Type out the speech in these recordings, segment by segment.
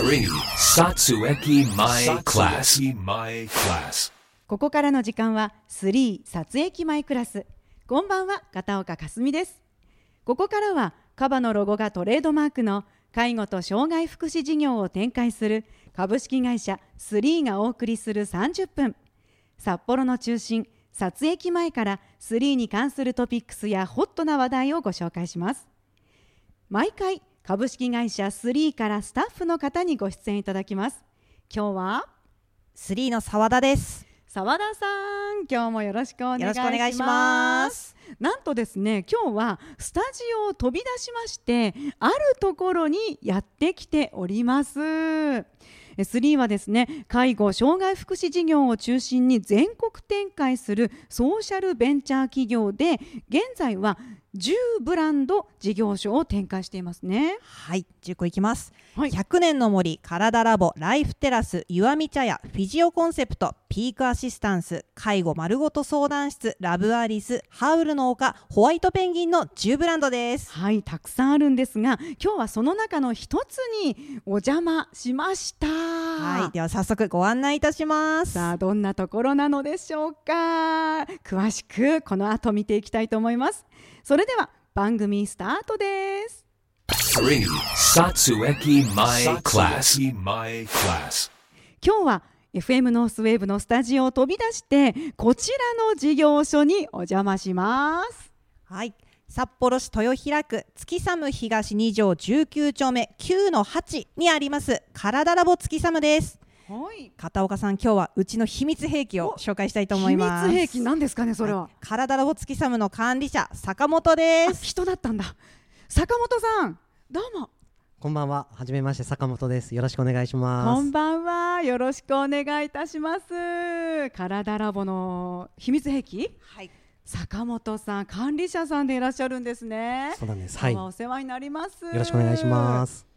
3. Satsueki My Class. My Class. ここからの時間は3撮影前クラスこんばんは片岡かすみですここからはカバのロゴがトレードマークの介護と障害福祉事業を展開する株式会社3がお送りする30分札幌の中心撮影前から3に関するトピックスやホットな話題をご紹介します毎回株式会社3からスタッフの方にご出演いただきます。今日は？スリーの澤田です。澤田さん。今日もよろしくお願いします。なんとですね今日はスタジオを飛び出しましてあるところにやってきております。え3はですね介護障害福祉事業を中心に全国展開するソーシャルベンチャー企業で現在は10ブランド事業所を展開していますねはい、10個いきます。はい100年の森、体ラボ、ライフテラス、岩見茶屋、フィジオコンセプト、ピークアシスタンス、介護丸ごと相談室、ラブアリス、ハウルの丘、ホワイトペンギンの10ブランドです。はいたくさんあるんですが今日はその中の一つにお邪魔しましたはい、では早速ご案内いたします。さあどんなところなのでしょうか詳しくこの後見ていきたいと思いますそれでは番組スタートです 3. Satsueki My Class. My Class. 今日は FM ノースウェーブのスタジオを飛び出してこちらの事業所にお邪魔しますはい。札幌市豊平区月寒東2条19丁目9の8にあります体ラボ月寒です。はい。片岡さん今日はうちの秘密兵器を紹介したいと思います。秘密兵器なんですかねそれは、い。体ラボ月寒の管理者坂本であす人だったんだ。坂本さんどうも。こんばんは。はじめまして、坂本です。よろしくお願いします。こんばんは。よろしくお願いいたします。体ラボの秘密兵器？はい。坂本さん管理者さんでいらっしゃるんですね。そうなんです。はい。お世話になります。よろしくお願いします。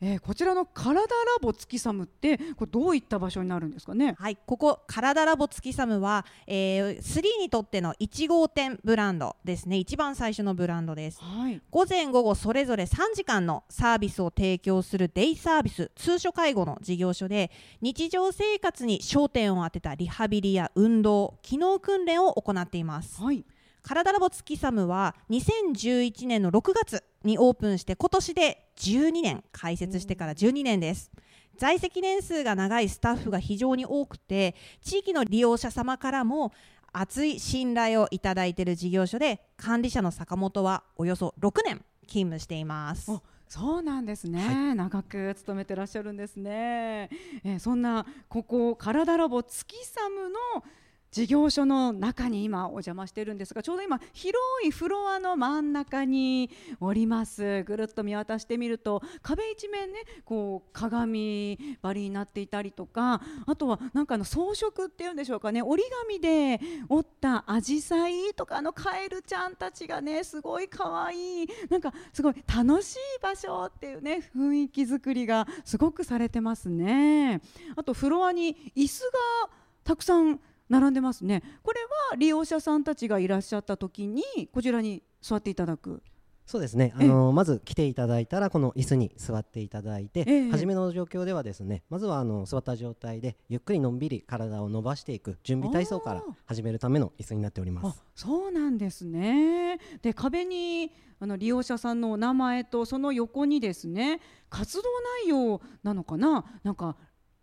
えーこちらの体ラボ月サムってこれどういった場所になるんですかね？はい、ここ体ラボ月寒は、えー、3にとっての1号店ブランドですね。一番最初のブランドです。はい。午前午後それぞれ3時間のサービスを提供するデイサービス通所介護の事業所で日常生活に焦点を当てたリハビリや運動機能訓練を行っています。はい。体ラボ月サムは2011年の6月にオープンして今年で12年開設してから12年です。在籍年数が長いスタッフが非常に多くて地域の利用者様からも熱い信頼をいただいている事業所で管理者の坂本はおよそ6年勤務しています。おそうなんですね、長く勤めてらっしゃるんですね、えーそんなここ体ラボ月サムの事業所の中に今お邪魔しているんですがちょうど今広いフロアの真ん中におります。ぐるっと見渡してみると壁一面ねこう鏡張りになっていたりとかあとはなんかの装飾っていうんでしょうかね折り紙で折ったアジサイとかあのカエルちゃんたちがねすごい可愛いなんかすごい楽しい場所っていうね雰囲気作りがすごくされてますね。あとフロアに椅子がたくさん並んでますね。これは利用者さんたちがいらっしゃった時にこちらに座っていただく。そうですね。あのまず来ていただいたらこの椅子に座っていただいて、ええ。初めの状況ではですね、まずはあの座った状態でゆっくりのんびり体を伸ばしていく準備体操から始めるための椅子になっておりまあす。そうなんですね。で壁にあの利用者さんのお名前とその横にですね活動内容なのかな？なんか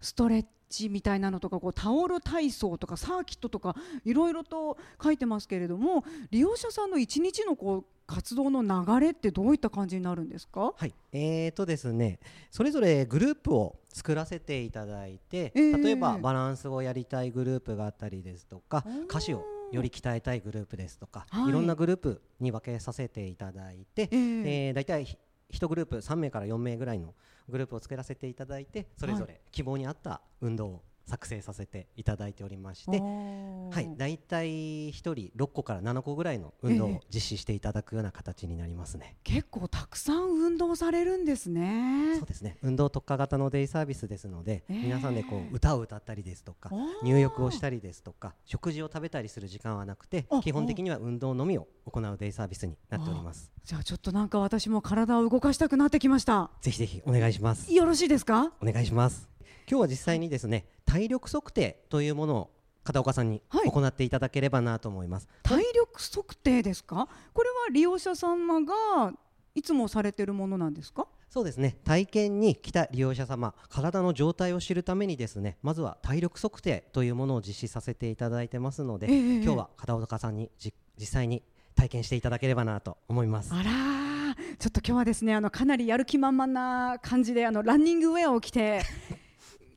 ストレッチみたいなのとかこうタオル体操とかサーキットとかいろいろと書いてますけれども利用者さんの一日のこう活動の流れってどういった感じになるんですか？はい、えーとですね、それぞれグループを作らせていただいて、えー例えばバランスをやりたいグループがあったりですとか歌詞をより鍛えたいグループですとか、はい。い、ろんなグループに分けさせていただいて、えー。えー、大体ひ1グループ3名から4名ぐらいのグループを作らせていただいてそれぞれ希望に合った運動を作成させていただいておりまして、はい、だいたい1人6個から7個ぐらいの運動ええを実施していただくような形になりますね。結構たくさん運動されるんですね。そうですね。運動特化型のデイサービスですので、ええ皆さんでこう歌を歌ったりですとか入浴をしたりですとか食事を食べたりする時間はなくてあ基本的には運動のみを行うデイサービスになっております。じゃあちょっとなんか私も体を動かしたくなってきました。ぜひぜひお願いします。よろしいですか？お願いします今日は実際にですね体力測定というものを片岡さんにはい。行っていただければなと思います、体力測定ですか？これは利用者様がいつもされてるものなんですか？そうですね。体験に来た利用者様体の状態を知るためにですねまずは体力測定というものを実施させていただいてますので、ええ。今日は片岡さんにじ実際に体験していただければなと思います。あらー。ちょっと今日はですねあのかなりやる気満々な感じであのランニングウェアを着て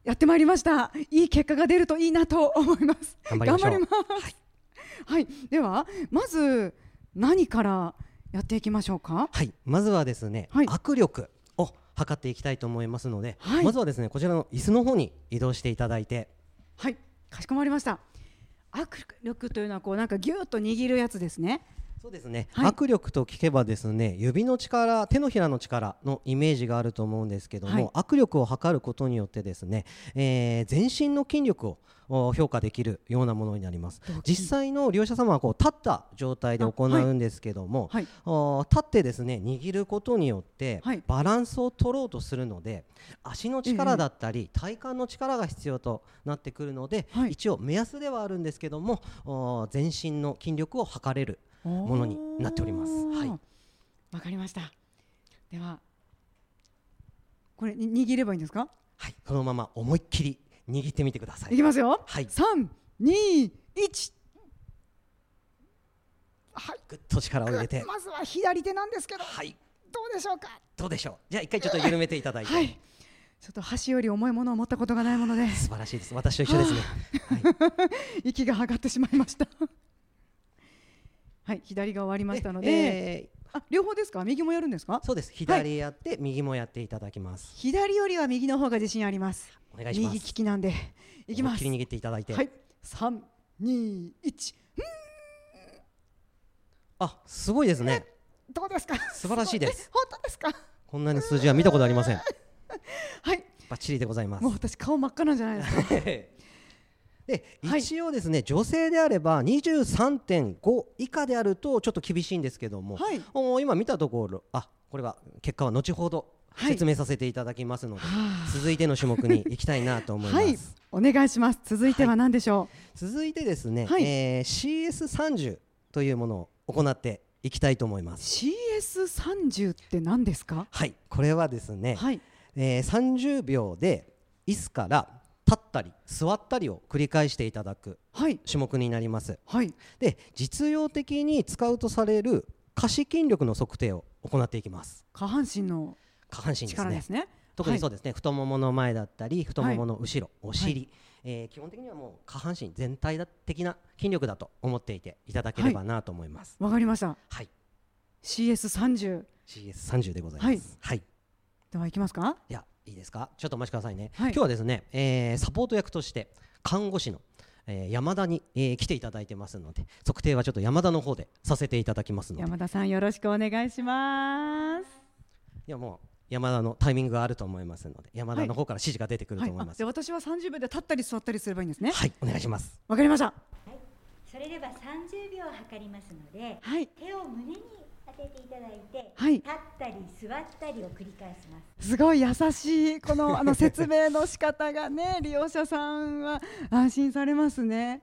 やってまいりました。いい結果が出るといいなと思います。頑張りましょう。ます。はい、ではまず何からやっていきましょうか？はい。まずはですね、はい。握力を測っていきたいと思いますので、はい。まずはですねこちらの椅子の方に移動していただいて。はい。かしこまりました。握力というのはこうなんかギューッと握るやつですねそうですね、はい。握力と聞けばですね指の力手のひらの力のイメージがあると思うんですけども、握力を測ることによってですね、えー全身の筋力をお評価できるようなものになります。実際の利用者様はこう立った状態で行うんですけども、はい。お立ってですね握ることによってはい。バランスを取ろうとするので足の力だったり体幹の力が必要となってくるので、はい。一応目安ではあるんですけどもお全身の筋力を測れるものになっております。はい。わかりました。ではこれに握ればいいんですか？はい、このまま思いっきり握ってみてください。いきますよ。はい、三二一。はい。ぐっと力を入れて、まずは左手なんですけど。はい、どうでしょうか？どうでしょう？じゃあ一回ちょっと緩めていただいて、はい。ちょっと箸より重いものを持ったことがないもので。素晴らしいです。私と一緒ですね。はい、息が上がってしまいましたはい左が終わりましたので、えあ両方ですか？右もやるんですか？ーそうです。左やって、右もやっていただきます。左よりは右の方が自信あります。お願いします。右利きなんで。いきます。思いっきり握っていただいて、はい。三二一。あ、すごいですね。どうですか？素晴らしいです。ご本当ですか？こんなに数字は見たことありません。はい。バッチリでございます。もう。私顔真っ赤なんじゃないですか？ではい。一応ですね、女性であれば23.5以下であるとちょっと厳しいんですけども、はい。今見たところあこれは結果は後ほどはい。説明させていただきますので、はあ。続いての種目に行きたいなと思います、はい。お願いします。続いては何でしょ続いてですね、はい。えー CS30 というものを行っていきたいと思いまうす CS30 って何ですか？はい。これはですね、はい。えー30秒で椅子から立ったり座ったりを繰り返していただくはい。種目になります。はい。で実用的に使うとされる下肢筋力の測定を行っていきます。下半身の下半身ですね。力ですね。特にそうですね、太ももの前だったり太ももの後ろ、お尻、はえー基本的にはもう下半身全体的な筋力だと思っていていただければなと思います。わかりました。はい、CS30 CS30 でございます。はい、い、ではいきますか。やいいですか？ちょっとお待ちくださいね、はい。今日はですね、えーサポート役として看護師のえー山田に、えー来ていただいてますので測定はちょっと山田の方でさせていただきますので。山田さんよろしくお願いします。いやもう山田のタイミングがあると思いますので山田の方から指示が出てくると思います。で私は30秒で立ったり座ったりすればいいんですね。はい、お願いします。わかりました。それでは30秒測りますのではい。手を胸に当てていただいて、はい。立ったり座ったりを繰り返します。すごい優しいこのあの説明の仕方がね 利用者さんは安心されますね。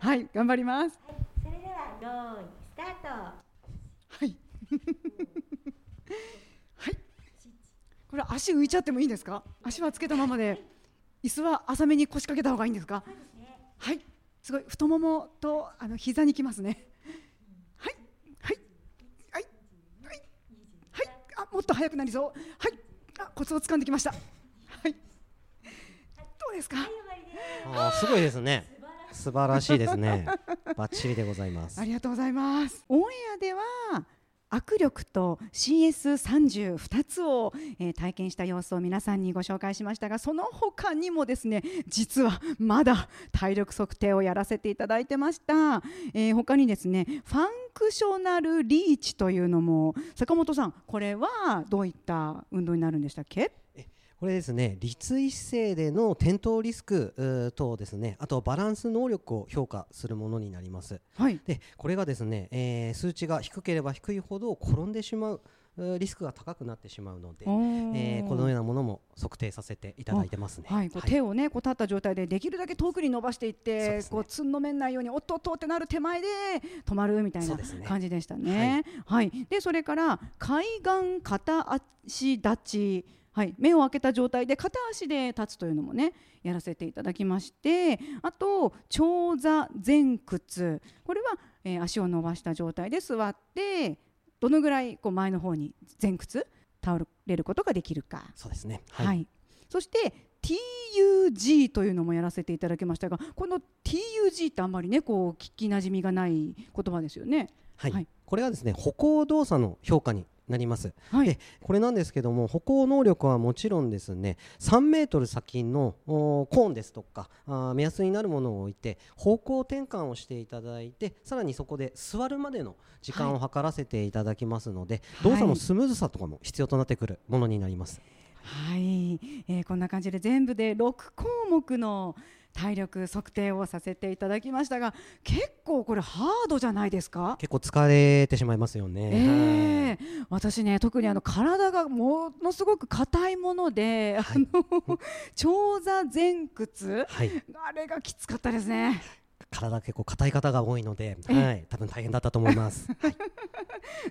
はい頑張ります。それでは用意スタート。はい。はい。これ足浮いちゃってもいいんですか？足はつけたままで。椅子は浅めに腰掛けた方がいいんですか？はい。すごい太ももとあの膝にきますねはいはいはいはいはいあもっと速くなりそう。はい。あコツを掴んできました。はい。どうですか？あーすごいですね。素晴らしいですね。バッチリでございます。ありがとうございます。オンエアでは握力と CS30 2つを、えー体験した様子を皆さんにご紹介しましたがその他にもですね実はまだ体力測定をやらせていただいてました、えー他にですね functional reach というのも坂本さんこれはどういった運動になるんでしたっけ？これですね立位姿勢での転倒リスク等ですねあとバランス能力を評価するものになります。はい。でこれがですね、えー数値が低ければ低いほど転んでしまうリスクが高くなってしまうので、えーこのようなものも測定させていただいてますね。はい、こう手をねこう立った状態でできるだけ遠くに伸ばしていって、ね。こうつんのめんないようにおっとっとってなる手前で止まるみたいな感じでしたね。はい、でそれから海岸片足立ち。はい、目を開けた状態で片足で立つというのもねやらせていただきましてあと長座前屈。これは、えー足を伸ばした状態で座ってどのぐらいこう前の方に前屈倒れることができるか。そうですね。はい、そして TUG というのもやらせていただきましたがこの TUG ってあんまりねこう聞きなじみがない言葉ですよね。はい、はい。これはですね歩行動作の評価になります。はいでこれなんですけども歩行能力はもちろんですね3メートル先のコーンですとかあー目安になるものを置いて方向転換をしていただいてさらにそこで座るまでの時間を計らせていただきますので、はい動作のスムーズさとかも必要となってくるものになります。はい、えーこんな感じで全部で6項目の体力測定をさせていただきましたが結構これハードじゃないですか？結構疲れてしまいますよね。えはい。え私ね特にあの体がものすごく硬いもので、あの 長座前屈はい、あれがきつかったですね。体結構硬い方が多いので、はい、多分大変だったと思います。はい、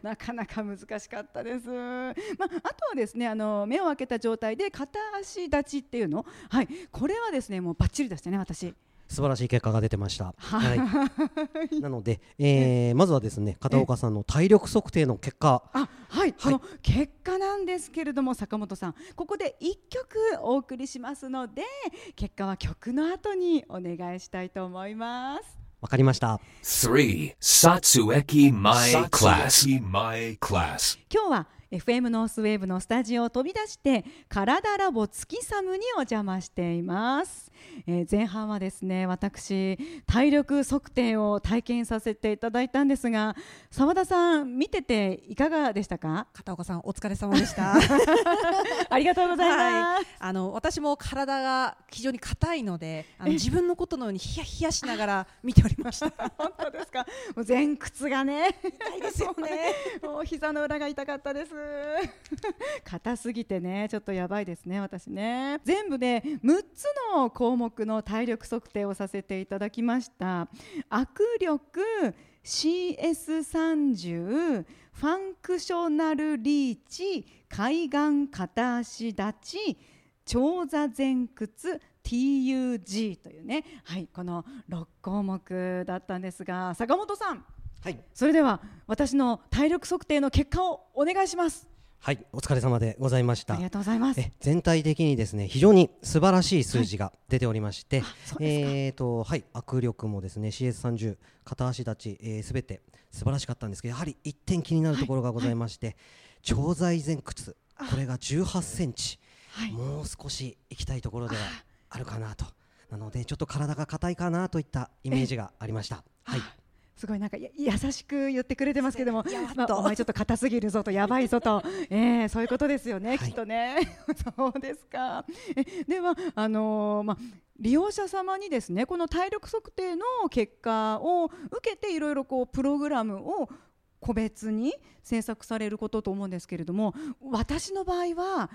なかなか難しかったです。まあ、あとはですね、あの目を開けた状態で片足立ちっていうの、はい、これはですね、もうバッチリでしたね、私。素晴らしい結果が出てました。ははい、なので、えーまずはですね片岡さんの体力測定の結果、あ、はい、その結果なんですけれども、坂本さん、ここで一曲お送りしますので、結果は曲の後にお願いしたいと思います。わかりました。3. Satsueki My Class. My Class. 今日は FM ノースウェーブのスタジオを飛び出して体ラボ月サムにお邪魔しています、えー前半はですね私体力測定を体験させていただいたんですが澤田さん見てていかがでしたか？片岡さんお疲れ様でした。ありがとうございます、あの私も体が非常に硬いので、あの自分のことのようにヒヤヒヤしながら見ておりました。本当ですか？もう前屈がね。痛いですよね。もう膝の裏が痛かったです 硬すぎてねちょっとやばいですね私ね。全部で6つの項目の体力測定をさせていただきました。握力 CS30 ファンクショナルリーチ海岸片足立ち長座前屈 TUG というね、はい、この6項目だったんですが坂本さん。はい、それでは私の体力測定の結果をお願いします。はい、お疲れ様でございました。あり。がとうございます。え全体的にですね非常に素晴らしい数字が出ておりまして、そうですか。えーとはい。握力もですね CS30 片足立ちすべ、えー全て素晴らしかったんですけどやはり一点気になるところがございまして、長在前屈これが18センチ、はい。もう少し行きたいところではあ。るかなと。なのでちょっと体が硬いかなといったイメージがありました。はいすごいなんかや優しく言ってくれてますけども、まあ、お前ちょっと硬すぎるぞとやばいぞと、えー、そういうことですよね、はいきっとね。そうですか。えではあのーまあ利用者様にですねこの体力測定の結果を受けていろいろこうプログラムを個別に制作されることと思うんですけれども私の場合は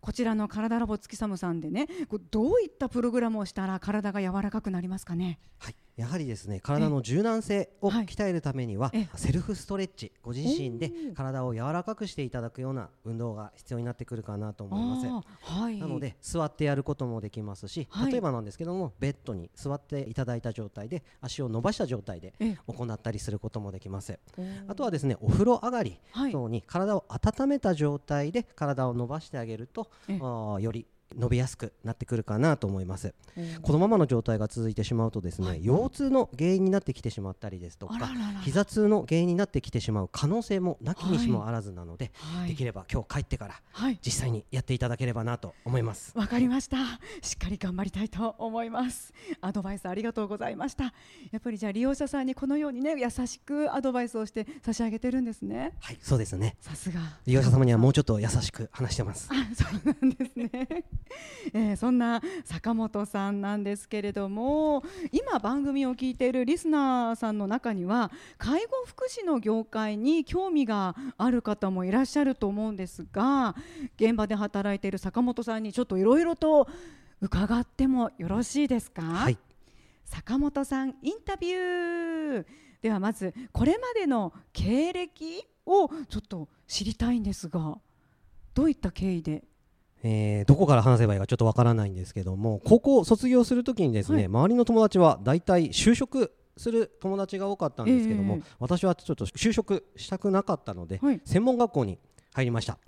こちらの体ラボ月寒さんでねこうどういったプログラムをしたら体が柔らかくなりますかね？はい、やはりですね体の柔軟性をはい鍛えるためには、えセルフストレッチご自身で体を柔らかくしていただくような運動が必要になってくるかなと思います。はい、なので座ってやることもできますし、はい。例えばなんですけどもベッドに座っていただいた状態で足を伸ばした状態でえ行ったりすることもできます。あとはですねお風呂上がりはい。等に体を温めた状態で体を伸ばしてあげると、より伸びやすくなってくるかなと思いますこのままの状態が続いてしまうとですね、はい腰痛の原因になってきてしまったりですとか膝痛の原因になってきてしまう可能性もなきにしもあらずなので、はいできれば今日帰ってからはい実際にやっていただければなと思います。わかりました。しっかり頑張りたいと思います。アドバイスありがとうございました。やっぱりじゃあ利用者さんにこのようにね優しくアドバイスをして差し上げてるんですね。はい、そうですね。さすが。利用者様にはもうちょっと優しく話してます。あそうなんですね、えーそんな坂本さんなんですけれども今番組を聞いているリスナーさんの中には介護福祉の業界に興味がある方もいらっしゃると思うんですが現場で働いている坂本さんにちょっといろいろと伺ってもよろしいですか、はい、坂本さんインタビュー。ではまずこれまでの経歴をちょっと知りたいんですがどういった経緯で？えーどこから話せばいいかちょっとわからないんですけども、高校を卒業するときにですね、はい。周りの友達は大体就職する友達が多かったんですけども、ええ私はちょっと就職したくなかったので、はい。専門学校に入りました。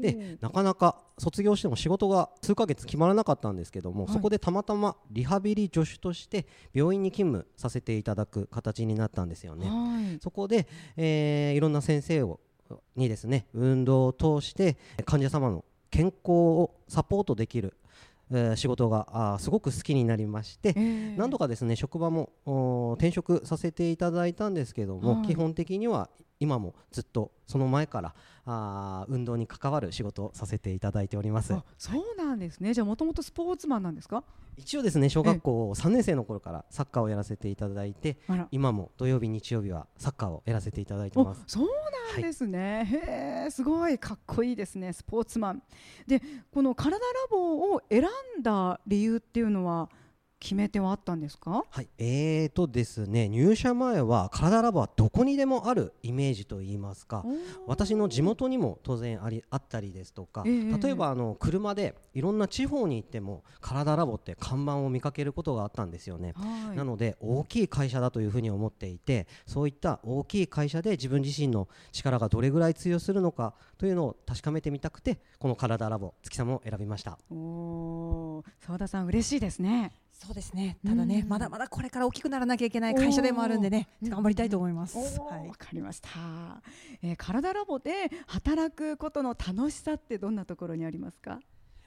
でなかなか卒業しても仕事が数ヶ月決まらなかったんですけども、はい。そこでたまたまリハビリ助手として病院に勤務させていただく形になったんですよね。はい。そこで、えーいろんな先生をにですね運動を通して患者様の健康をサポートできる、えー仕事がすごく好きになりまして、何度かかですね職場も転職させていただいたんですけども、はい。基本的には今もずっとその前からあー運動に関わる仕事をさせていただいております。あそうなんですね。じゃあもともとスポーツマンなんですか？一応ですね小学校3年生の頃からサッカーをやらせていただいて今も土曜日日曜日はサッカーをやらせていただいておます。そうなんですね、へえすごいかっこいいですね。スポーツマン。でこの体ラボを選んだ理由っていうのは決め手はあったんですか？はい、えーとですね入社前は体ラボはどこにでもあるイメージといいますか私の地元にも当然ありあったりですとか、ええ例えばあの車でいろんな地方に行っても体ラボって看板を見かけることがあったんですよね。はい。なので大きい会社だというふうに思っていてそういった大きい会社で自分自身の力がどれぐらい通用するのかというのを確かめてみたくてこの体ラボ月様を選びました。澤田さん嬉しいですねそうですね。ただね、うん。まだまだこれから大きくならなきゃいけない会社でもあるんでね、頑張りたいと思います。はい。わかりました、えー、体ラボで働くことの楽しさってどんなところにありますか？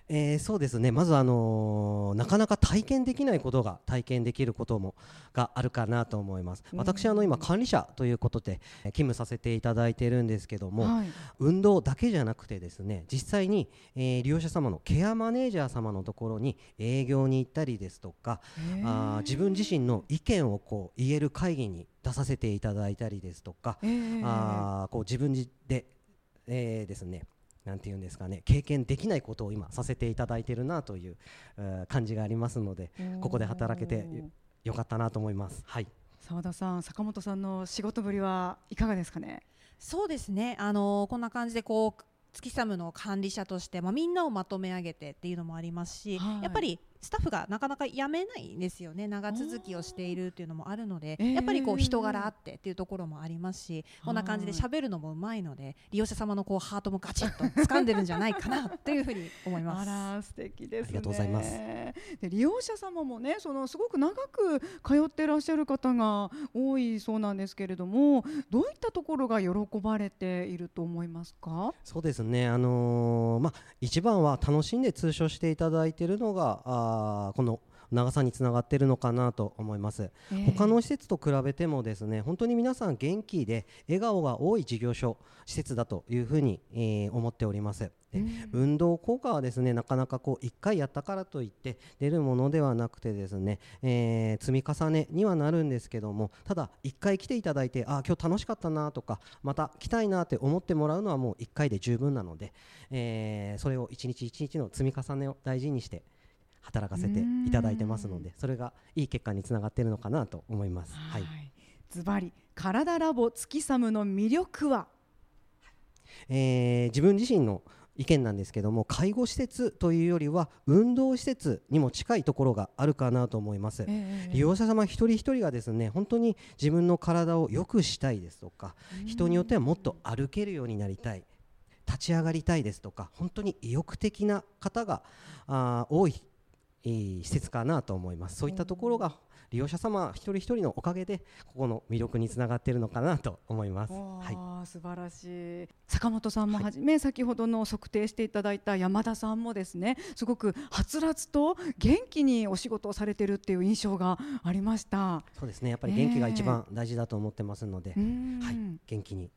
えーそうですね。まず、あのーなかなか体験できないことが体験できることもがあるかなと思います。うん。私あの今管理者ということでえー勤務させていただいているんですけども、はい。運動だけじゃなくてですね実際に、えー利用者様のケアマネージャー様のところに営業に行ったりですとかあー自分自身の意見をこう言える会議に出させていただいたりですとか、えーあーこう自分で、えーですねなんていうんですかね経験できないことを今させていただいているなというえー感じがありますのでここで働けてよかったなと思います。はい澤田さん坂本さんの仕事ぶりはいかがですかね？そうですね。あのーこんな感じでこう月サムの管理者として、まあ、みんなをまとめ上げてっていうのもありますし、はいやっぱりスタッフがなかなか辞めないんですよね。長続きをしているっていうのもあるので、えー。やっぱりこう人柄あってっていうところもありますし、こんな感じではい喋るのもうまいので利用者様のこうハートもガチッと掴んでるんじゃないかなというふうに思いまあす。ら素敵ですね。ありがとうございます。で利用者様もねそのすごく長く通ってらっしゃる方が多いそうなんですけれどもどういったところが喜ばれていると思いますか？そうですね、あのーまあ、一番は楽しんで通所していただいているのがあーこの長さにつながっているのかなと思います、他の施設と比べてもですね本当に皆さん元気で笑顔が多い事業所施設だというふうに、えー思っております。で運動効果はですねなかなかこう1回やったからといって出るものではなくてですね、えー積み重ねにはなるんですけどもただ1回来ていただいてあ今日楽しかったなとかまた来たいなって思ってもらうのはもう1回で十分なので、えーそれを1日1日の積み重ねを大事にして働かせていただいてますのでそれがいい結果につながっているのかなと思います。はい。ズバリ体ラボ月サムの魅力は？えー自分自身の意見なんですけども介護施設というよりは運動施設にも近いところがあるかなと思います。利用者様一人一人がですね本当に自分の体を良くしたいですとか人によってはもっと歩けるようになりたい立ち上がりたいですとか本当に意欲的な方があー多いえー施設かなと思います。そういったところが利用者様一人一人のおかげでここの魅力につながっているのかなと思います。はい。素晴らしい。坂本さんもはじめ、先ほどの測定していただいた山田さんもですねすごくはつらつと元気にお仕事をされてるっていう印象がありました。そうですね。やっぱり元気が一番大事だと思ってますので、うーんはい、元気に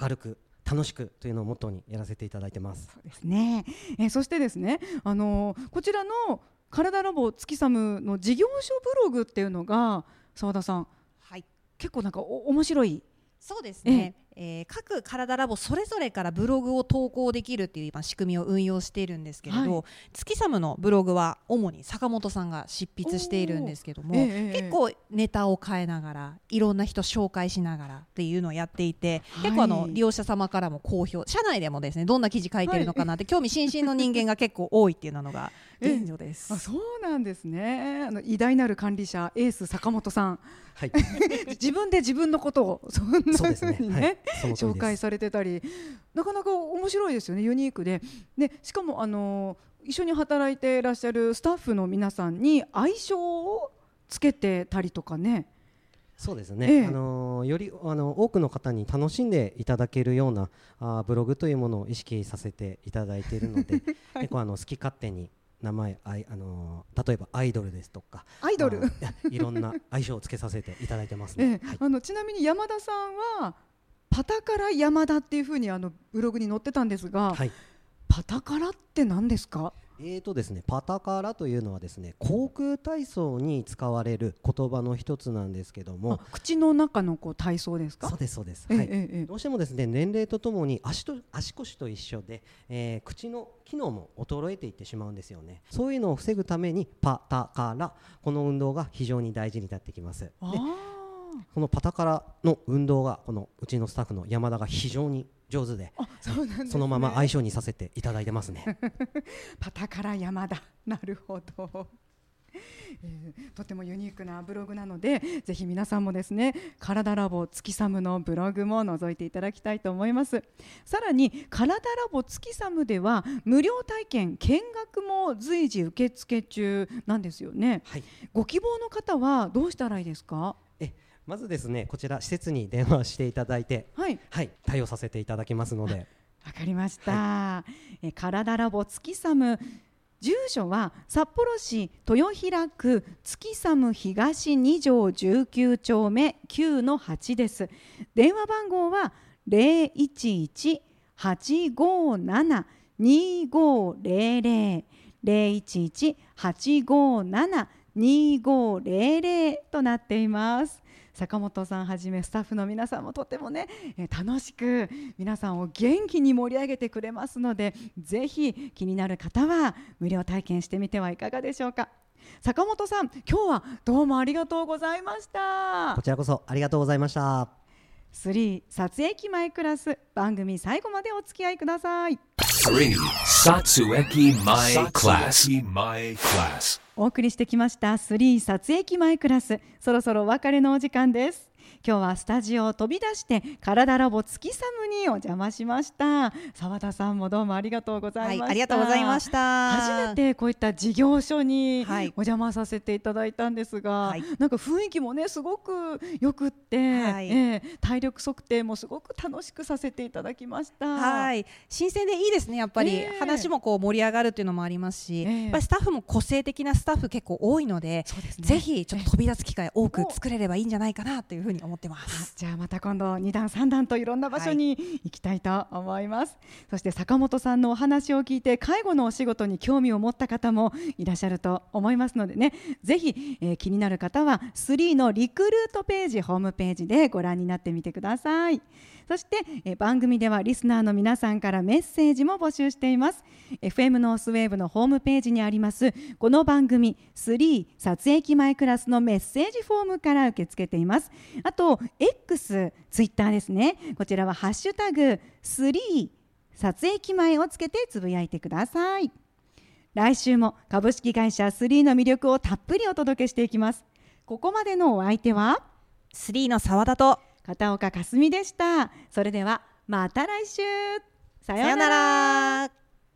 明るく楽しくというのをモットーにやらせていただいてます。そうですね、えーそしてですね、あのーこちらの体ラボ月サムの事業所ブログっていうのが澤田さんはい。結構なんかお面白い。そうですね、えー各体ラボそれぞれからブログを投稿できるっていう今仕組みを運用しているんですけれど、はい。月サムのブログは主に坂本さんが執筆しているんですけども、え結構ネタを変えながらいろんな人紹介しながらっていうのをやっていて、はい。結構あの利用者様からも好評社内でもですねどんな記事書いてるのかなって、興味津々の人間が結構多いっていうのが現状です。あそうなんですねあの偉大なる管理者エース坂本さんはい、自分で自分のことをそんなそうですね。風 にはい。紹介されてたりなかなか面白いですよねユニークででしかもあの一緒に働いていらっしゃるスタッフの皆さんに愛称をつけてたりとかねそうですね。ええあのーよりあの多くの方に楽しんでいただけるようなあーブログというものを意識させていただいているので、結構あの好き勝手に名前あいあのー例えばアイドルですとか、アイドル？いろんな愛称をつけさせていただいてますえね。はい、えあのちなみに山田さんはパタカラ山田っていうふうにあのブログに載ってたんですが、はい。パタカラって何ですか？えーとですね、パタカラというのはですね航空体操に使われる言葉の一つなんですけどもあ口の中のこう体操ですか？そうですそうです、ええはい。どうしてもですね年齢とともに足と足腰と一緒で、えー口の機能も衰えていってしまうんですよね。そういうのを防ぐためにパタカラこの運動が非常に大事になってきます。であこのパタカラの運動がこのうちのスタッフの山田が非常に上手でね、そのまま相性にさせていただいてますね。パタカラ山田。なるほど、えーとてもユニークなブログなのでぜひ皆さんもですね体ラボ月サムのブログも覗いていただきたいと思います。さらに体ラボ月サムでは無料体験見学も随時受付中なんですよね。はい。ご希望の方はどうしたらいいですか？えまずですねこちら施設に電話していただいてはい。はい対応させていただきますので。わかりました、えー体ラボ月サム。住所は札幌市豊平区月サム東2条19丁目9の8です。電話番号は011-857-2500 011-857-2500となっています坂本さんはじめスタッフの皆さんもとてもね、えー楽しく皆さんを元気に盛り上げてくれますのでぜひ気になる方は無料体験してみてはいかがでしょうか。坂本さん今日はどうもありがとうございました。こちらこそありがとうございました。3撮影機前クラス番組最後までお付き合いください 3. Satsueki My Class. My Class. お送りしてきました3撮影機前クラスそろそろお別れのお時間です今日はスタジオを飛び出して体ラボ月サムにお邪魔しました。澤田さんもどうもありがとうございました、はい、ありがとうございました。初めてこういった事業所にはい。お邪魔させていただいたんですが、はい。なんか雰囲気もねすごくよくって、はい。ええ体力測定もすごく楽しくさせていただきました。はい、新鮮でいいですね。やっぱり、ええ。話もこう盛り上がるっていうのもありますし、ええ。やっぱりスタッフも個性的なスタッフ結構多いので、そうですね。ぜひちょっと飛び出す機会多く作れればいいんじゃないかなというふうに思ってまあす。じゃあまた今度2段3段といろんな場所に行きたいと思います、そして坂本さんのお話を聞いて介護のお仕事に興味を持った方もいらっしゃると思いますのでね。ぜひ、えー気になる方は3のリクルートページホームページでご覧になってみてください。そして、えー番組ではリスナーの皆さんからメッセージも募集しています。FM ノースウェーブのホームページにありますこの番組3撮影機前クラスのメッセージフォームから受け付けていますあと X ツイッターですね。こちらはハッシュタグ3撮影機前をつけてつぶやいてください。来週も株式会社3の魅力をたっぷりお届けしていきます。ここまでのお相手は3の澤田と片岡かすみでした。それではまた来週。ささようなら